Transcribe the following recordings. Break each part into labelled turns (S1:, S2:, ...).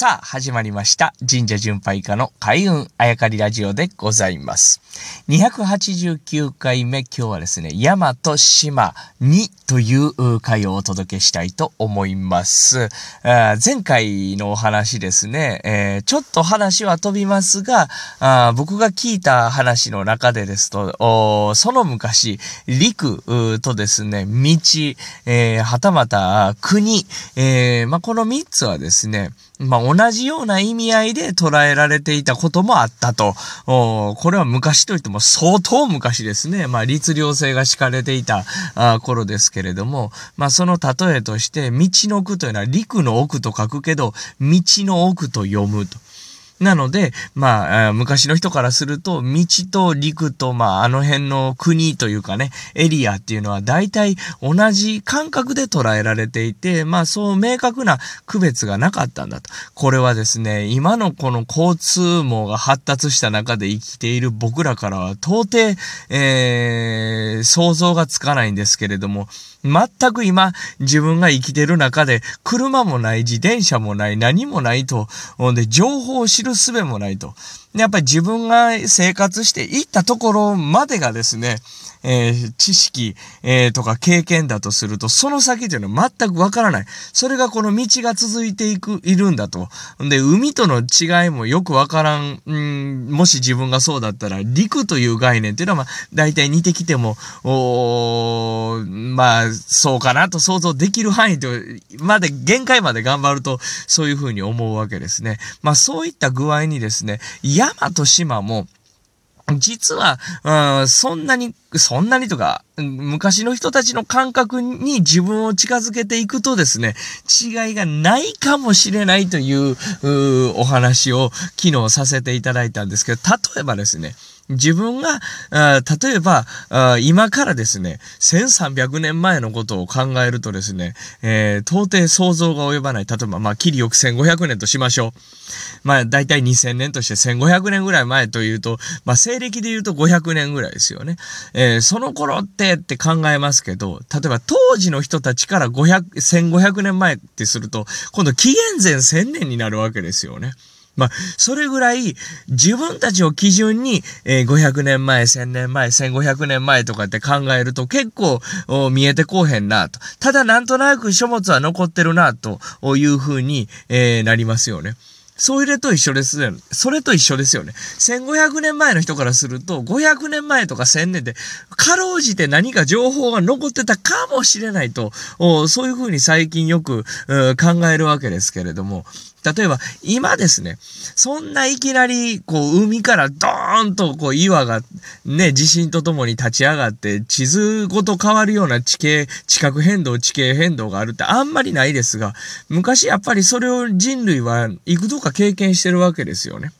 S1: さあ、始まりました。神社巡拝家の開運あやかりラジオでございます。289回目、今日はですね、山と島にという回をお届けしたいと思います。あ前回のお話ですね、えー、ちょっと話は飛びますが、あ僕が聞いた話の中でですと、その昔、陸とですね、道、えー、はたまた国、えーまあ、この3つはですね、まあ、同じような意味合いで捉えられていたこともあったと。これは昔といっても相当昔ですね。まあ、律令制が敷かれていた頃ですけどけれども、まあ、その例えとして、道の奥というのは陸の奥と書くけど、道の奥と読むと。なので、まあ、昔の人からすると、道と陸と、まあ、あの辺の国というかね、エリアっていうのは大体同じ感覚で捉えられていて、まあ、そう明確な区別がなかったんだと。これはですね、今のこの交通網が発達した中で生きている僕らからは到底、えー、想像がつかないんですけれども、全く今、自分が生きてる中で、車もない、自転車もない、何もないと、で、情報を知るる術もないと。やっぱり自分が生活していったところまでがですね、えー、知識、えー、とか経験だとすると、その先というのは全くわからない。それがこの道が続いていく、いるんだと。で、海との違いもよくわからん、ん、もし自分がそうだったら、陸という概念っていうのは、まあ、大体似てきても、おまあ、そうかなと想像できる範囲と、まで、限界まで頑張ると、そういうふうに思うわけですね。まあ、そういった具合にですね、山と島も、実は、うん、そんなに、そんなにとか、昔の人たちの感覚に自分を近づけていくとですね、違いがないかもしれないというお話を昨日させていただいたんですけど、例えばですね、自分が、あ例えばあ、今からですね、1300年前のことを考えるとですね、えー、到底想像が及ばない。例えば、まあ、切りよく1500年としましょう。まあ、だいたい2000年として1500年ぐらい前というと、まあ、西暦で言うと500年ぐらいですよね。えー、その頃ってって考えますけど、例えば当時の人たちから500、1500年前ってすると、今度紀元前1000年になるわけですよね。まあ、それぐらい自分たちを基準に、え、500年前、1000年前、1500年前とかって考えると結構見えてこうへんなと。ただなんとなく書物は残ってるなというふうに、え、なりますよね。それと一緒ですよね。それと一緒ですよね。1500年前の人からすると、500年前とか1000年で、かろうじて何か情報が残ってたかもしれないと、そういうふうに最近よく考えるわけですけれども、例えば、今ですね、そんないきなり、こう、海からドーンと、こう、岩が、ね、地震とともに立ち上がって、地図ごと変わるような地形、地殻変動、地形変動があるってあんまりないですが、昔やっぱりそれを人類は幾度か経験してるわけですよね。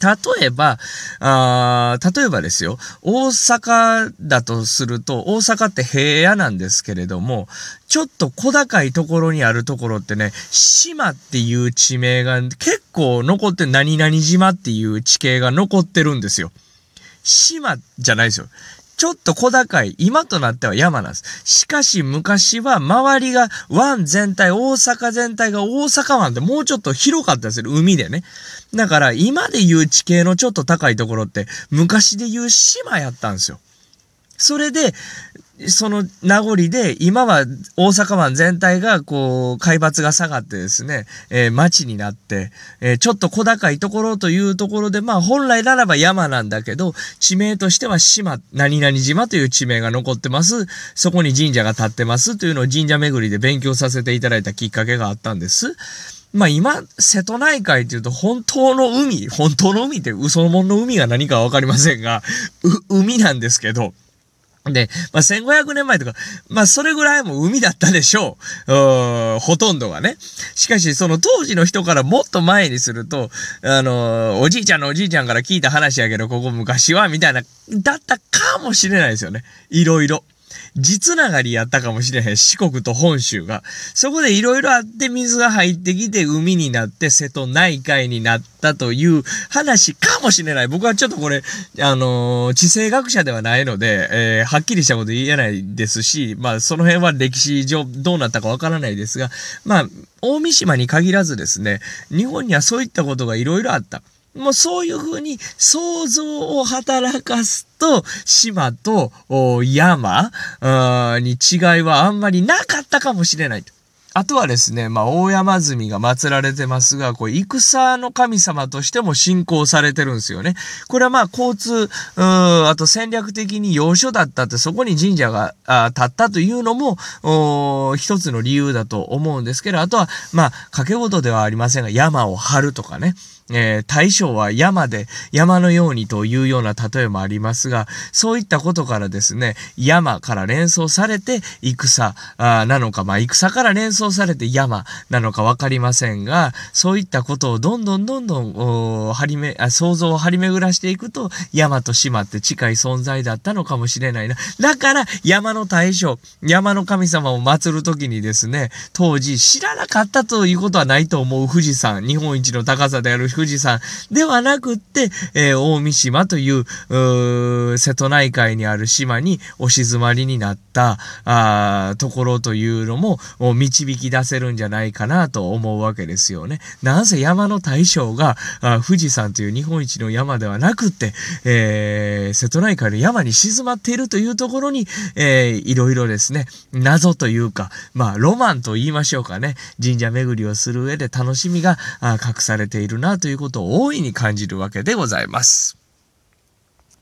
S1: 例えば、あ例えばですよ、大阪だとすると、大阪って平野なんですけれども、ちょっと小高いところにあるところってね、島っていう地名が結構残って、何々島っていう地形が残ってるんですよ。島じゃないですよ。ちょっと小高い、今となっては山なんです。しかし昔は周りが湾全体、大阪全体が大阪湾ってもうちょっと広かったですよ。海でね。だから今で言う地形のちょっと高いところって昔で言う島やったんですよ。それで、その名残で、今は大阪湾全体が、こう、海抜が下がってですね、えー、町になって、えー、ちょっと小高いところというところで、まあ本来ならば山なんだけど、地名としては島、何々島という地名が残ってます。そこに神社が建ってますというのを神社巡りで勉強させていただいたきっかけがあったんです。まあ今、瀬戸内海っていうと本当の海、本当の海って嘘のもんの海が何かわかりませんが、海なんですけど、で、まあ、1500年前とか、まあ、それぐらいも海だったでしょう。うんほとんどがね。しかし、その当時の人からもっと前にすると、あのー、おじいちゃんのおじいちゃんから聞いた話やけど、ここ昔は、みたいな、だったかもしれないですよね。いろいろ。地つながりやったかもしれへん。四国と本州が。そこでいろいろあって水が入ってきて海になって瀬戸内海になったという話かもしれない。僕はちょっとこれ、あのー、地政学者ではないので、えー、はっきりしたこと言えないですし、まあその辺は歴史上どうなったかわからないですが、まあ、大三島に限らずですね、日本にはそういったことがいろいろあった。もうそういうふうに想像を働かすと、島と山に違いはあんまりなかったかもしれないと。あとはですね、まあ、大山積みが祀られてますが、これ、戦の神様としても信仰されてるんですよね。これはまあ、交通、あと戦略的に要所だったって、そこに神社が立ったというのも、一つの理由だと思うんですけど、あとは、まあ、掛け事ではありませんが、山を張るとかね。えー、大将は山で、山のようにというような例えもありますが、そういったことからですね、山から連想されて戦あなのか、まあ、戦から連想されて山なのかわかりませんが、そういったことをどんどんどんどん、張りめ、あ想像を張り巡らしていくと、山と島って近い存在だったのかもしれないな。だから、山の大将、山の神様を祀るときにですね、当時知らなかったということはないと思う富士山、日本一の高さである富士山ではなくって、えー、大三島という、瀬戸内海にある島にお静まりになったあところというのも導き出せるんじゃないかなと思うわけですよね。なぜ山の大将があ富士山という日本一の山ではなくって、えー、瀬戸内海の山に静まっているというところに、えー、いろいろですね、謎というか、まあ、ロマンと言いましょうかね、神社巡りをする上で楽しみが隠されているなとということを大いに感じるわけでございます。